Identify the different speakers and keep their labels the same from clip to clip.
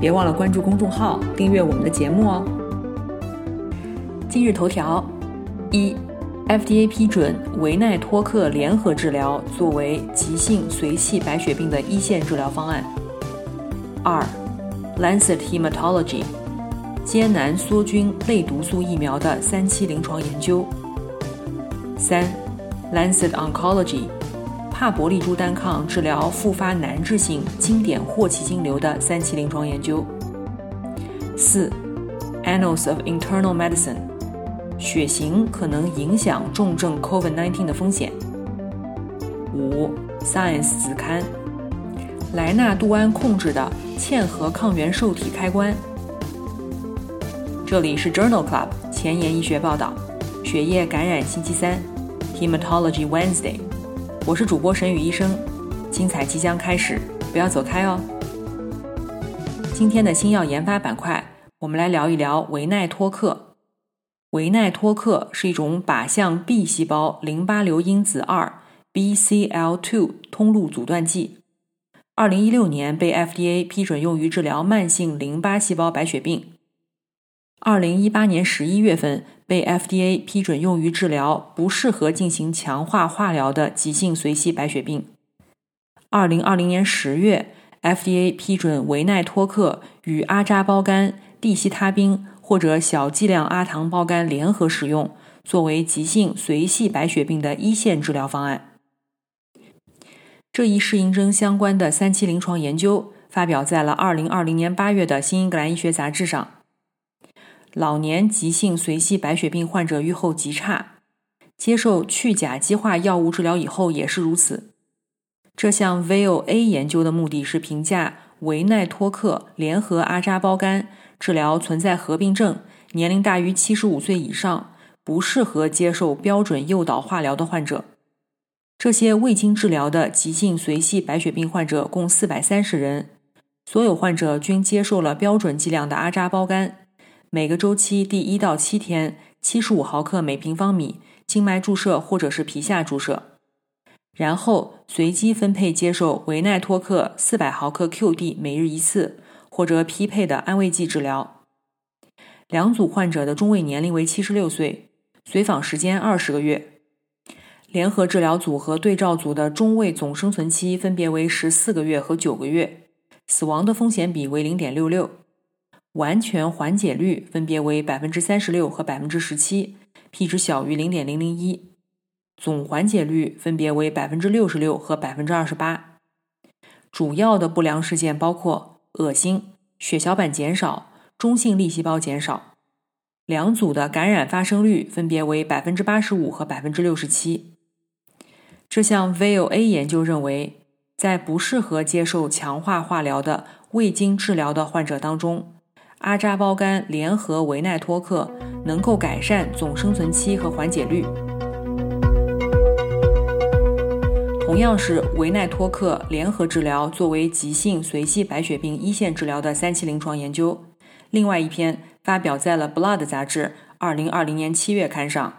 Speaker 1: 别忘了关注公众号，订阅我们的节目哦。今日头条：一，FDA 批准维奈托克联合治疗作为急性髓系白血病的一线治疗方案。二，Lancet Hematology 艰难梭菌类毒素疫苗的三期临床研究。三，Lancet Oncology。帕博利珠单抗治疗复发难治性经典霍奇金瘤的三期临床研究。四，Annals of Internal Medicine，血型可能影响重症 COVID-19 的风险。五，Science 子刊，莱纳度胺控制的嵌合抗原受体开关。这里是 Journal Club 前沿医学报道，血液感染星期三，Hematology Wednesday。我是主播沈宇医生，精彩即将开始，不要走开哦。今天的新药研发板块，我们来聊一聊维奈托克。维奈托克是一种靶向 B 细胞淋巴瘤因子二 （BCL2） 通路阻断剂。二零一六年被 FDA 批准用于治疗慢性淋巴细胞白血病。二零一八年十一月份被 FDA 批准用于治疗不适合进行强化化疗的急性髓系白血病。二零二零年十月，FDA 批准维奈托克与阿扎胞苷、地西他滨或者小剂量阿糖胞苷联合使用，作为急性髓系白血病的一线治疗方案。这一适应症相关的三期临床研究发表在了二零二零年八月的《新英格兰医学杂志》上。老年急性髓系白血病患者预后极差，接受去甲基化药物治疗以后也是如此。这项 VOA 研究的目的是评价维奈托克联合阿扎胞苷治疗存在合并症、年龄大于七十五岁以上、不适合接受标准诱导化疗的患者。这些未经治疗的急性髓系白血病患者共四百三十人，所有患者均接受了标准剂量的阿扎胞苷。每个周期第一到七天，七十五毫克每平方米静脉注射或者是皮下注射，然后随机分配接受维奈托克四百毫克 QD 每日一次，或者匹配的安慰剂治疗。两组患者的中位年龄为七十六岁，随访时间二十个月。联合治疗组和对照组的中位总生存期分别为十四个月和九个月，死亡的风险比为零点六六。完全缓解率分别为百分之三十六和百分之十七，p 值小于零点零零一。总缓解率分别为百分之六十六和百分之二十八。主要的不良事件包括恶心、血小板减少、中性粒细胞减少。两组的感染发生率分别为百分之八十五和百分之六十七。这项 VOA 研究认为，在不适合接受强化化疗的未经治疗的患者当中，阿扎胞苷联合维奈托克能够改善总生存期和缓解率。同样是维奈托克联合治疗作为急性髓系白血病一线治疗的三期临床研究，另外一篇发表在了《Blood》杂志二零二零年七月刊上。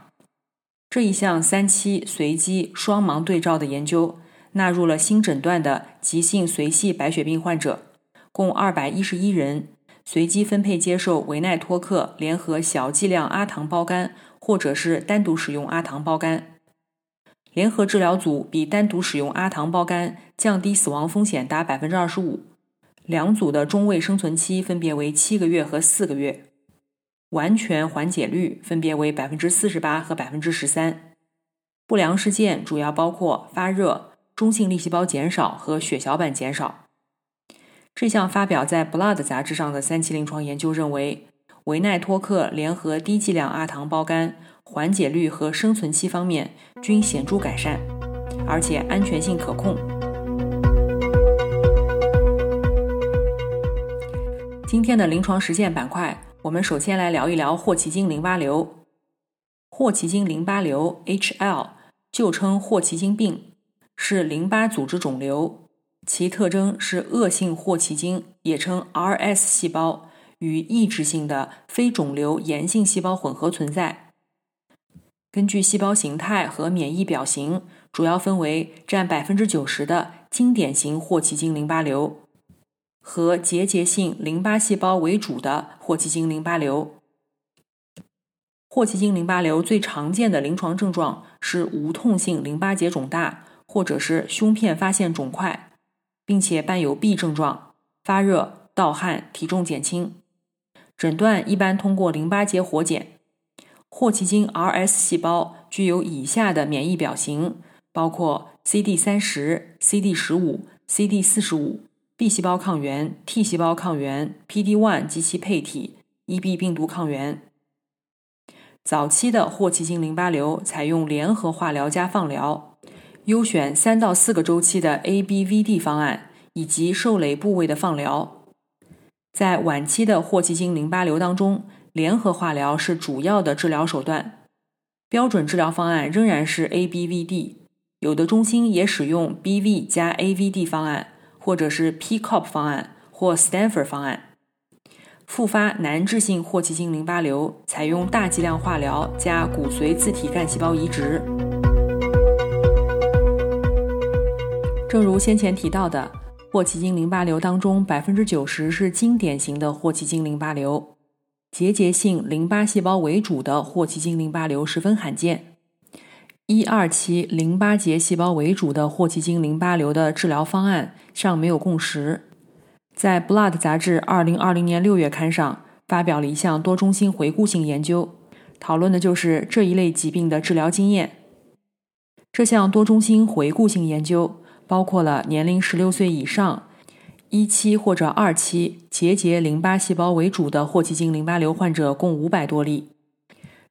Speaker 1: 这一项三期随机双盲对照的研究，纳入了新诊断的急性髓系白血病患者，共二百一十一人。随机分配接受维奈托克联合小剂量阿糖胞苷，或者是单独使用阿糖胞苷。联合治疗组比单独使用阿糖胞苷降低死亡风险达百分之二十五。两组的中位生存期分别为七个月和四个月，完全缓解率分别为百分之四十八和百分之十三。不良事件主要包括发热、中性粒细胞减少和血小板减少。这项发表在《Blood》杂志上的三期临床研究认为，维奈托克联合低剂量阿糖胞苷缓解率和生存期方面均显著改善，而且安全性可控。今天的临床实践板块，我们首先来聊一聊霍奇金淋巴瘤。霍奇金淋巴瘤 （HL） 旧称霍奇金病，是淋巴组织肿瘤，其特征是恶性霍奇金，也称 RS 细胞与抑制性的非肿瘤炎性细胞混合存在。根据细胞形态和免疫表型，主要分为占百分之九十的经典型霍奇金淋巴瘤。和结节性淋巴细胞为主的霍奇金淋巴瘤。霍奇金淋巴瘤最常见的临床症状是无痛性淋巴结肿大，或者是胸片发现肿块，并且伴有 B 症状：发热、盗汗、体重减轻。诊断一般通过淋巴结活检。霍奇金 RS 细胞具有以下的免疫表型，包括 CD 三十、CD 十五、CD 四十五。B 细胞抗原、T 细胞抗原、PD-1 及其配体、EB 病毒抗原。早期的霍奇金淋巴瘤采用联合化疗加放疗，优选三到四个周期的 ABVD 方案以及受累部位的放疗。在晚期的霍奇金淋巴瘤当中，联合化疗是主要的治疗手段，标准治疗方案仍然是 ABVD，有的中心也使用 BV 加 AVD 方案。或者是 PCOP 方案或 Stanford 方案，复发难治性霍奇金淋巴瘤采用大剂量化疗加骨髓自体干细胞移植。正如先前提到的，霍奇金淋巴瘤当中百分之九十是经典型的霍奇金淋巴瘤，结节性淋巴细胞为主的霍奇金淋巴瘤十分罕见。一二期淋巴结细胞为主的霍奇金淋巴瘤的治疗方案尚没有共识。在《Blood》杂志二零二零年六月刊上发表了一项多中心回顾性研究，讨论的就是这一类疾病的治疗经验。这项多中心回顾性研究包括了年龄十六岁以上、一期或者二期结节淋巴细胞为主的霍奇金淋巴瘤患者共五百多例。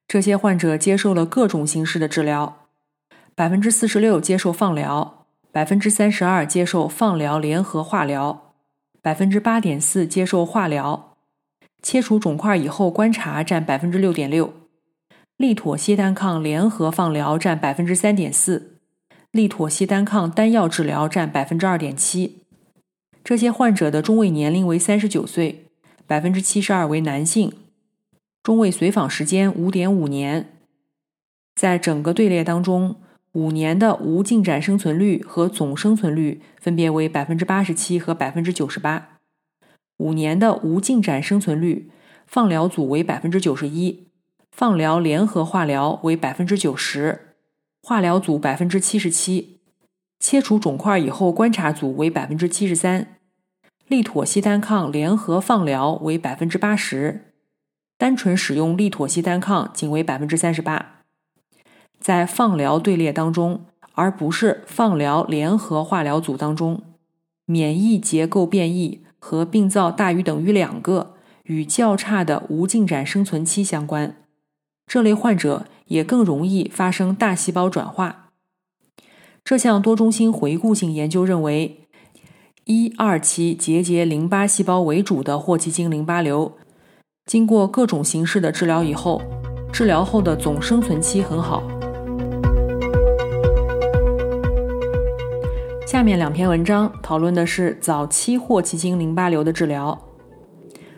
Speaker 1: 这些患者接受了各种形式的治疗。百分之四十六接受放疗，百分之三十二接受放疗联合化疗，百分之八点四接受化疗。切除肿块以后观察占百分之六点六，利妥昔单抗联合放疗占百分之三点四，利妥昔单抗单药治疗占百分之二点七。这些患者的中位年龄为三十九岁，百分之七十二为男性，中位随访时间五点五年。在整个队列当中。五年的无进展生存率和总生存率分别为百分之八十七和百分之九十八。五年的无进展生存率，放疗组为百分之九十一，放疗联合化疗为百分之九十，化疗组百分之七十七，切除肿块以后观察组为百分之七十三，利妥昔单抗联合放疗为百分之八十，单纯使用利妥昔单抗仅为百分之三十八。在放疗队列当中，而不是放疗联合化疗组当中，免疫结构变异和病灶大于等于两个，与较差的无进展生存期相关。这类患者也更容易发生大细胞转化。这项多中心回顾性研究认为，一二期结节淋巴细胞为主的霍奇金淋巴瘤，经过各种形式的治疗以后，治疗后的总生存期很好。下面两篇文章讨论的是早期霍奇金淋巴瘤的治疗。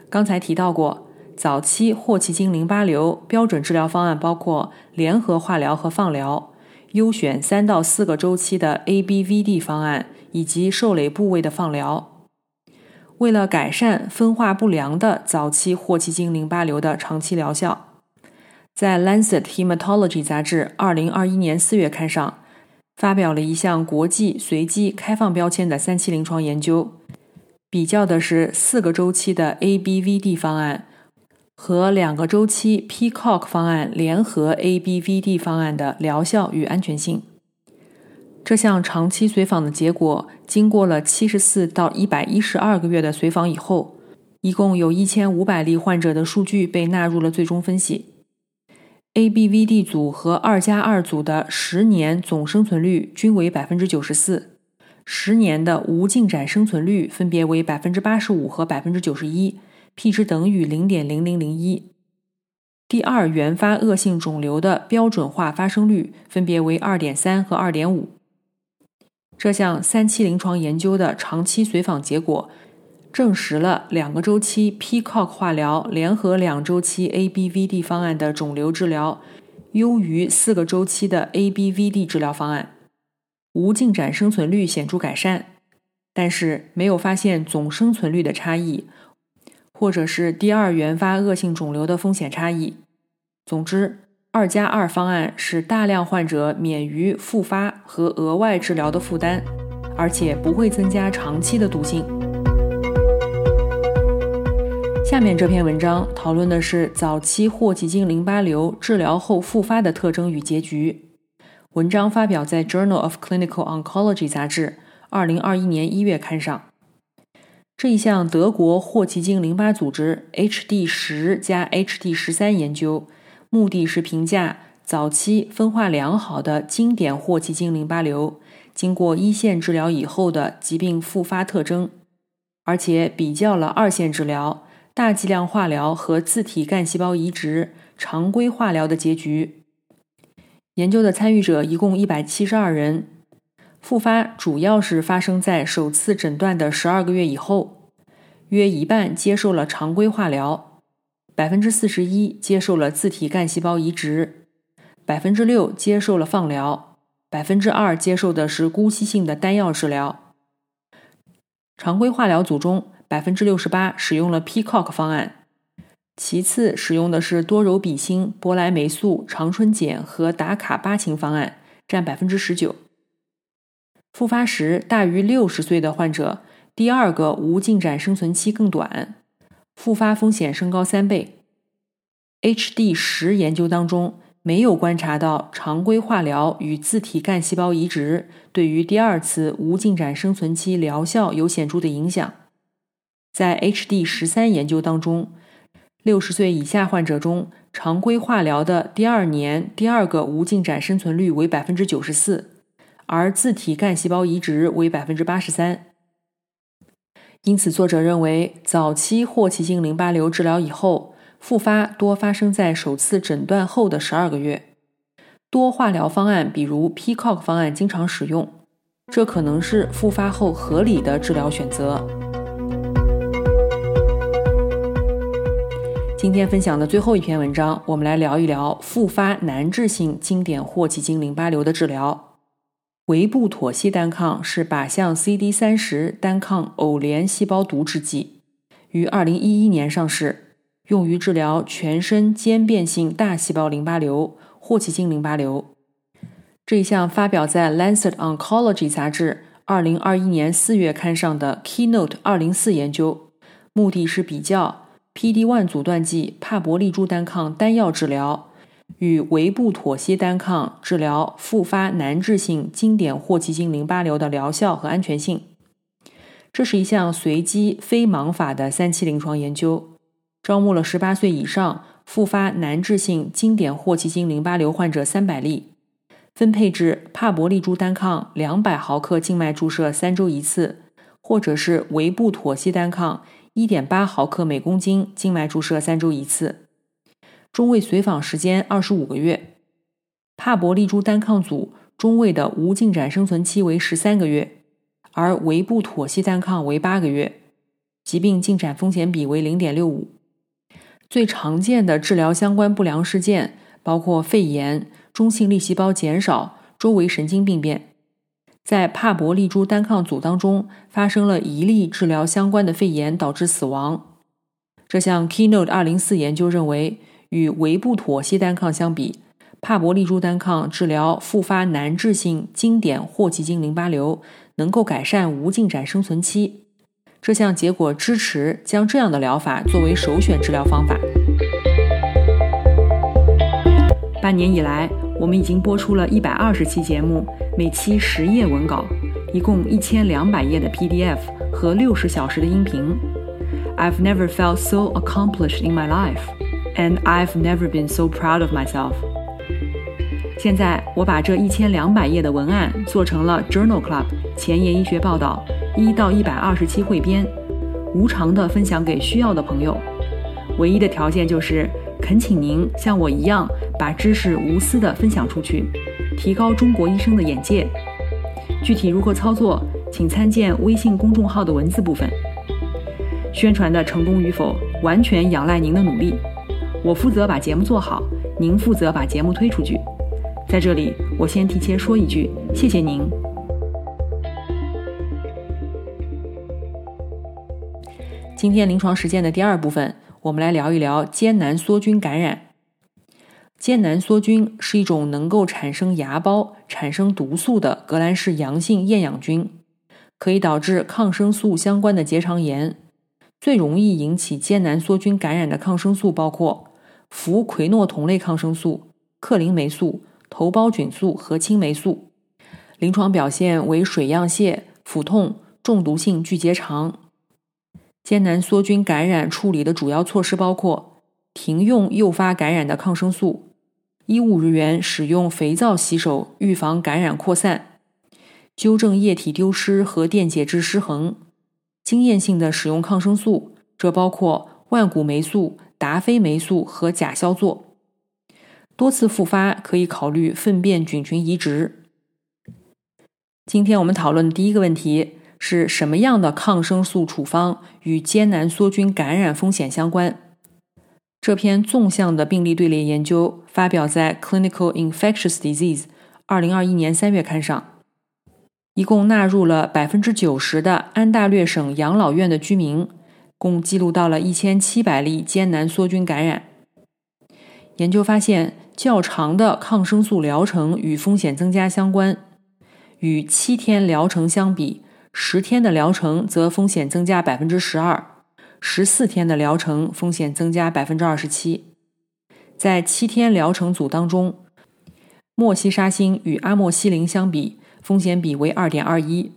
Speaker 1: 刚才提到过，早期霍奇金淋巴瘤标准治疗方案包括联合化疗和放疗，优选三到四个周期的 ABVD 方案以及受累部位的放疗。为了改善分化不良的早期霍奇金淋巴瘤的长期疗效，在《Lancet Hematology》杂志二零二一年四月刊上。发表了一项国际随机开放标签的三期临床研究，比较的是四个周期的 ABVD 方案和两个周期 PCOC 方案联合 ABVD 方案的疗效与安全性。这项长期随访的结果，经过了七十四到一百一十二个月的随访以后，一共有一千五百例患者的数据被纳入了最终分析。ABVD 组和二加二组的十年总生存率均为百分之九十四，十年的无进展生存率分别为百分之八十五和百分之九十一，，p 值等于零点零零零一。第二原发恶性肿瘤的标准化发生率分别为二点三和二点五。这项三期临床研究的长期随访结果证实了两个周期 PCOG 化疗联合两周期 ABVD 方案的肿瘤治疗优于四个周期的 ABVD 治疗方案，无进展生存率显著改善，但是没有发现总生存率的差异。或者是第二原发恶性肿瘤的风险差异。总之，二加二方案使大量患者免于复发和额外治疗的负担，而且不会增加长期的毒性。下面这篇文章讨论的是早期霍奇金淋巴瘤治疗后复发的特征与结局。文章发表在《Journal of Clinical Oncology》杂志，二零二一年一月刊上。这一项德国霍奇金淋巴组织 HD 十加 HD 十三研究，目的是评价早期分化良好的经典霍奇金淋巴瘤经过一线治疗以后的疾病复发特征，而且比较了二线治疗、大剂量化疗和自体干细胞移植常规化疗的结局。研究的参与者一共一百七十二人。复发主要是发生在首次诊断的十二个月以后，约一半接受了常规化疗，百分之四十一接受了自体干细胞移植，百分之六接受了放疗，百分之二接受的是姑息性的单药治疗。常规化疗组中，百分之六十八使用了 Peacock 方案，其次使用的是多柔比星、博莱霉素、长春碱和达卡巴嗪方案，占百分之十九。复发时大于六十岁的患者，第二个无进展生存期更短，复发风险升高三倍。HD 十研究当中没有观察到常规化疗与自体干细胞移植对于第二次无进展生存期疗效有显著的影响。在 HD 十三研究当中，六十岁以下患者中，常规化疗的第二年第二个无进展生存率为百分之九十四。而自体干细胞移植为百分之八十三，因此作者认为，早期霍奇金淋巴瘤治疗以后，复发多发生在首次诊断后的十二个月。多化疗方案，比如 Peacock 方案，经常使用，这可能是复发后合理的治疗选择。今天分享的最后一篇文章，我们来聊一聊复发难治性经典霍奇金淋巴瘤的治疗。维布妥昔单抗是靶向 CD 三十单抗偶联细胞毒制剂，于二零一一年上市，用于治疗全身间变性大细胞淋巴瘤（霍奇金淋巴瘤）。这一项发表在《Lancet Oncology》杂志二零二一年四月刊上的 Keynote 二零四研究，目的是比较 PD-1 阻断剂帕博利珠单抗单药治疗。与维布妥昔单抗治疗复发难治性经典霍奇金淋巴瘤的疗效和安全性。这是一项随机非盲法的三期临床研究，招募了18岁以上复发难治性经典霍奇金淋巴瘤患者300例，分配至帕博利珠单抗200毫克静脉注射三周一次，或者是维布妥昔单抗1.8毫克每公斤静脉注射三周一次。中位随访时间二十五个月，帕博利珠单抗组中位的无进展生存期为十三个月，而维布妥昔单抗为八个月，疾病进展风险比为零点六五。最常见的治疗相关不良事件包括肺炎、中性粒细胞减少、周围神经病变。在帕博利珠单抗组当中，发生了一例治疗相关的肺炎导致死亡。这项 Keynote 二零四研究认为。与维布妥昔单抗相比，帕博利珠单抗治疗复发难治性经典霍奇金淋巴瘤能够改善无进展生存期。这项结果支持将这样的疗法作为首选治疗方法。半年以来，我们已经播出了一百二十期节目，每期十页文稿，一共一千两百页的 PDF 和六十小时的音频。I've never felt so accomplished in my life. And I've never been so proud of myself。现在我把这一千两百页的文案做成了 Journal Club 前沿医学报道一到一百二十期汇编，无偿的分享给需要的朋友。唯一的条件就是恳请您像我一样，把知识无私的分享出去，提高中国医生的眼界。具体如何操作，请参见微信公众号的文字部分。宣传的成功与否，完全仰赖您的努力。我负责把节目做好，您负责把节目推出去。在这里，我先提前说一句，谢谢您。今天临床实践的第二部分，我们来聊一聊艰难梭菌感染。艰难梭菌是一种能够产生芽孢、产生毒素的革兰氏阳性厌氧菌，可以导致抗生素相关的结肠炎。最容易引起艰难梭菌感染的抗生素包括氟喹诺酮类抗生素、克林霉素。头孢菌素和青霉素，临床表现为水样泻、腹痛、中毒性巨结肠。艰难梭菌感染处理的主要措施包括停用诱发感染的抗生素，医务人员使用肥皂洗手，预防感染扩散，纠正液体丢失和电解质失衡，经验性的使用抗生素，这包括万古霉素、达菲霉素和甲硝唑。多次复发可以考虑粪便菌群移植。今天我们讨论的第一个问题是什么样的抗生素处方与艰难梭菌感染风险相关？这篇纵向的病例队列研究发表在《Clinical Infectious Disease》二零二一年三月刊上，一共纳入了百分之九十的安大略省养老院的居民，共记录到了一千七百例艰难梭菌感染。研究发现。较长的抗生素疗程与风险增加相关，与七天疗程相比，十天的疗程则风险增加百分之十二，十四天的疗程风险增加百分之二十七。在七天疗程组当中，莫西沙星与阿莫西林相比，风险比为二点二一；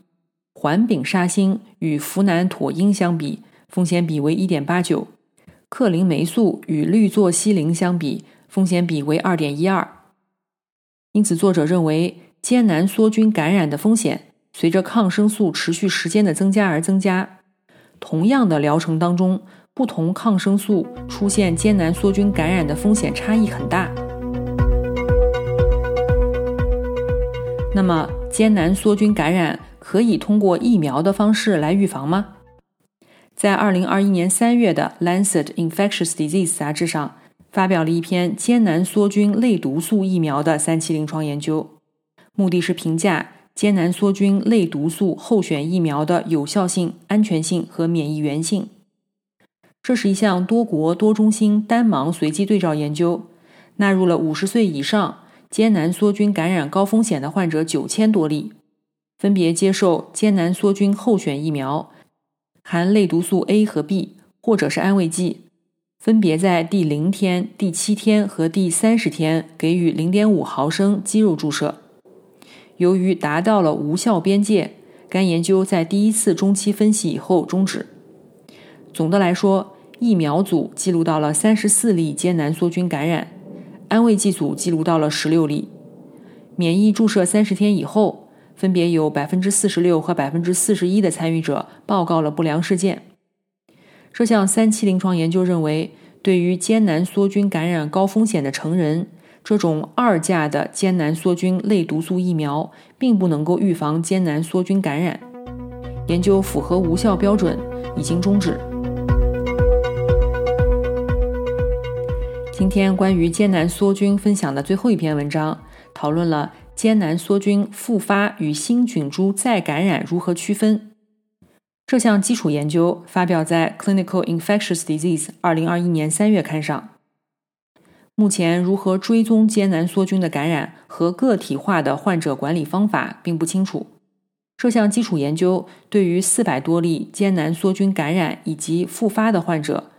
Speaker 1: 环丙沙星与呋喃妥因相比，风险比为一点八九；克林霉素与氯唑西林相比。风险比为二点一二，因此作者认为艰难梭菌感染的风险随着抗生素持续时间的增加而增加。同样的疗程当中，不同抗生素出现艰难梭菌感染的风险差异很大。那么，艰难梭菌感染可以通过疫苗的方式来预防吗？在二零二一年三月的《Lancet Infectious Disease》杂志上。发表了一篇艰难梭菌类毒素疫苗的三期临床研究，目的是评价艰难梭菌类毒素候选疫苗的有效性、安全性和免疫原性。这是一项多国多中心单盲随机对照研究，纳入了五十岁以上艰难梭菌感染高风险的患者九千多例，分别接受艰难梭菌候选疫苗，含类毒素 A 和 B，或者是安慰剂。分别在第零天、第七天和第三十天给予零点五毫升肌肉注射。由于达到了无效边界，该研究在第一次中期分析以后终止。总的来说，疫苗组记录到了三十四例艰难梭菌感染，安慰剂组记录到了十六例。免疫注射三十天以后，分别有百分之四十六和百分之四十一的参与者报告了不良事件。这项三期临床研究认为，对于艰难梭菌感染高风险的成人，这种二价的艰难梭菌类毒素疫苗并不能够预防艰难梭菌感染。研究符合无效标准，已经终止。今天关于艰难梭菌分享的最后一篇文章，讨论了艰难梭菌复发与新菌株再感染如何区分。这项基础研究发表在《Clinical Infectious Disease》二零二一年三月刊上。目前，如何追踪艰难梭菌的感染和个体化的患者管理方法并不清楚。这项基础研究对于四百多例艰难梭菌感染以及复发的患者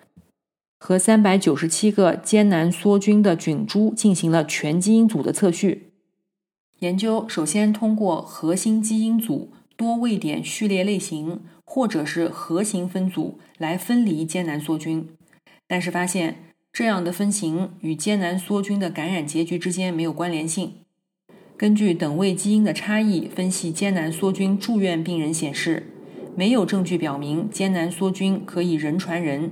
Speaker 1: 和三百九十七个艰难梭菌的菌株进行了全基因组的测序。研究首先通过核心基因组多位点序列类型。或者是核型分组来分离艰难梭菌，但是发现这样的分型与艰难梭菌的感染结局之间没有关联性。根据等位基因的差异分析艰难梭菌住院病人显示，没有证据表明艰难梭菌可以人传人。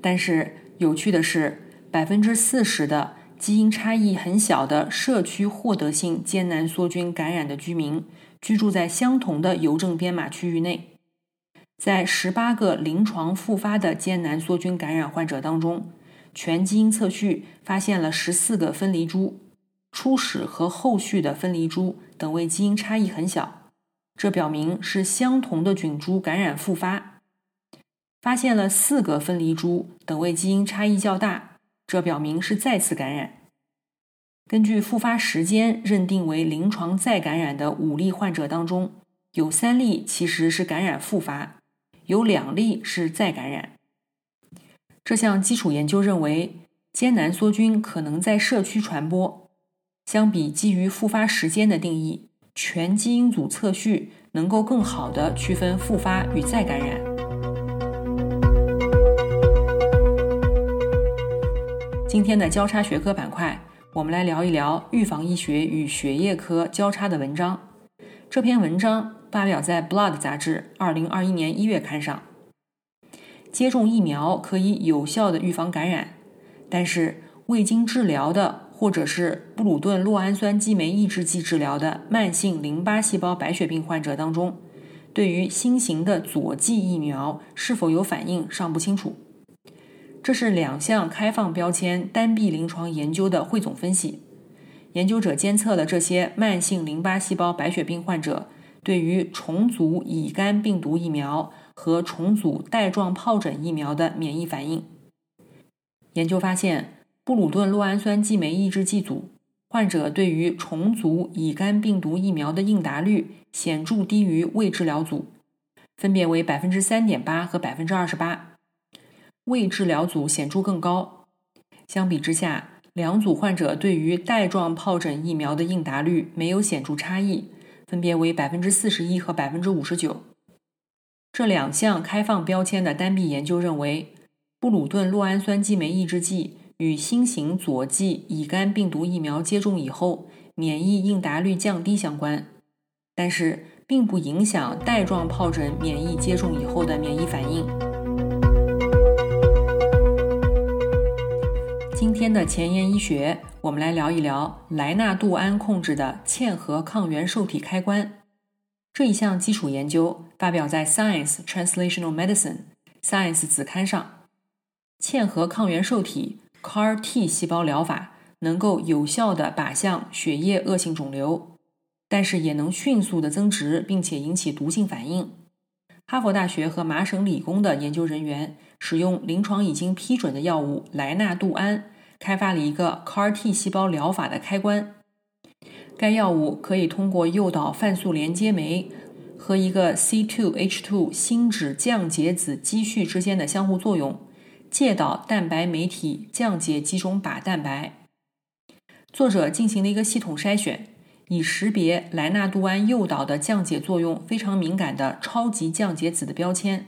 Speaker 1: 但是有趣的是，百分之四十的基因差异很小的社区获得性艰难梭菌感染的居民居住在相同的邮政编码区域内。在十八个临床复发的艰难梭菌感染患者当中，全基因测序发现了十四个分离株，初始和后续的分离株等位基因差异很小，这表明是相同的菌株感染复发。发现了四个分离株等位基因差异较大，这表明是再次感染。根据复发时间认定为临床再感染的五例患者当中，有三例其实是感染复发。有两例是再感染。这项基础研究认为，艰难梭菌可能在社区传播。相比基于复发时间的定义，全基因组测序能够更好的区分复发与再感染。今天的交叉学科板块，我们来聊一聊预防医学与血液科交叉的文章。这篇文章。发表在《Blood》杂志二零二一年一月刊上。接种疫苗可以有效的预防感染，但是未经治疗的或者是布鲁顿酪氨酸激酶抑制剂治疗的慢性淋巴细胞白血病患者当中，对于新型的佐剂疫苗是否有反应尚不清楚。这是两项开放标签单臂临床研究的汇总分析。研究者监测了这些慢性淋巴细胞白血病患者。对于重组乙肝病毒疫苗和重组带状疱疹疫苗的免疫反应，研究发现，布鲁顿酪氨酸激酶抑制剂组患者对于重组乙肝病毒疫苗的应答率显著低于未治疗组，分别为百分之三点八和百分之二十八，未治疗组显著更高。相比之下，两组患者对于带状疱疹疫苗的应答率没有显著差异。分别为百分之四十一和百分之五十九。这两项开放标签的单臂研究认为，布鲁顿酪氨酸激酶抑制剂与新型佐剂乙肝病毒疫苗接种以后免疫应答率降低相关，但是并不影响带状疱疹免疫接种以后的免疫反应。今天的前沿医学。我们来聊一聊莱纳度胺控制的嵌合抗原受体开关这一项基础研究，发表在《Science Translational Medicine》Science 子刊上。嵌合抗原受体 （CAR T） 细胞疗法能够有效的靶向血液恶性肿瘤，但是也能迅速的增殖，并且引起毒性反应。哈佛大学和麻省理工的研究人员使用临床已经批准的药物莱纳度胺。开发了一个 CAR T 细胞疗法的开关。该药物可以通过诱导泛素连接酶和一个 C2H2 心脂降解子积蓄之间的相互作用，介导蛋白酶体降解几种靶蛋白。作者进行了一个系统筛选，以识别莱纳度胺诱导的降解作用非常敏感的超级降解子的标签。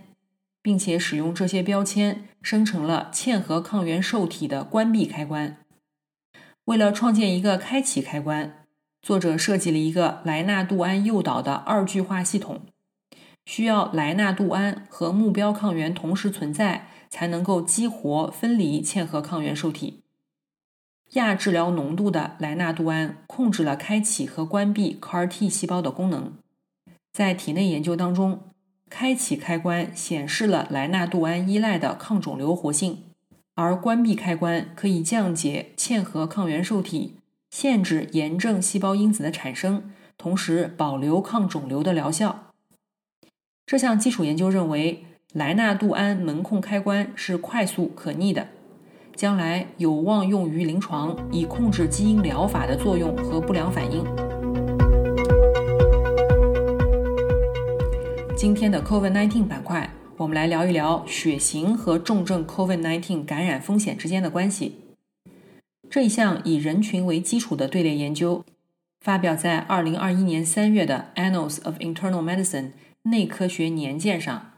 Speaker 1: 并且使用这些标签生成了嵌合抗原受体的关闭开关。为了创建一个开启开关，作者设计了一个莱纳度胺诱导的二聚化系统，需要莱纳度胺和目标抗原同时存在，才能够激活分离嵌合抗原受体。亚治疗浓度的莱纳度胺控制了开启和关闭 CAR T 细胞的功能。在体内研究当中。开启开关显示了莱纳度胺依赖的抗肿瘤活性，而关闭开关可以降解嵌合抗原受体，限制炎症细胞因子的产生，同时保留抗肿瘤的疗效。这项基础研究认为，莱纳度胺门控开关是快速可逆的，将来有望用于临床，以控制基因疗法的作用和不良反应。今天的 COVID-19 板块，我们来聊一聊血型和重症 COVID-19 感染风险之间的关系。这一项以人群为基础的队列研究，发表在2021年3月的《Annals of Internal Medicine》内科学年鉴上。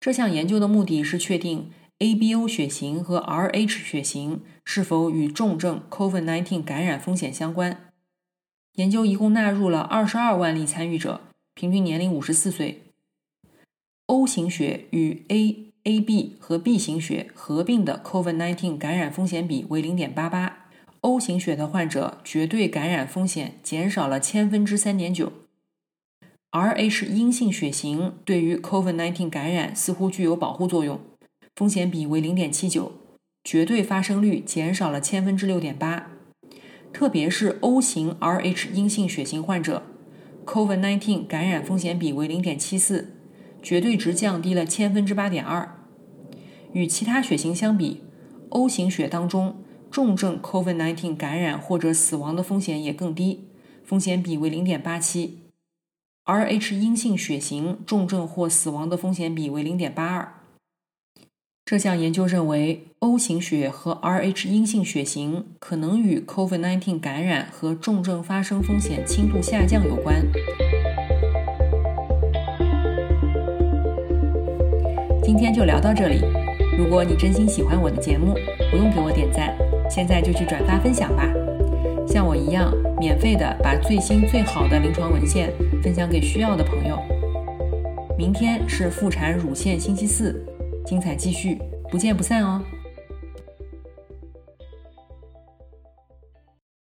Speaker 1: 这项研究的目的是确定 ABO 血型和 Rh 血型是否与重症 COVID-19 感染风险相关。研究一共纳入了22万例参与者。平均年龄五十四岁，O 型血与 A、AB 和 B 型血合并的 COVID-19 感染风险比为0.88。O 型血的患者绝对感染风险减少了千分之三点九。Rh 阴性血型对于 COVID-19 感染似乎具有保护作用，风险比为0.79，绝对发生率减少了千分之六点八。特别是 O 型 Rh 阴性血型患者，COVID-19 感染风险比为0.74，绝对值降低了千分之八点二。与其他血型相比，O 型血当中重症 COVID-19 感染或者死亡的风险也更低，风险比为0.87。Rh 阴性血型重症或死亡的风险比为0.82。这项研究认为，O 型血和 Rh 阴性血型可能与 COVID-19 感染和重症发生风险轻度下降有关。今天就聊到这里。如果你真心喜欢我的节目，不用给我点赞，现在就去转发分享吧。像我一样，免费的把最新最好的临床文献分享给需要的朋友。明天是妇产乳腺星期四，精彩继续，不见不散哦。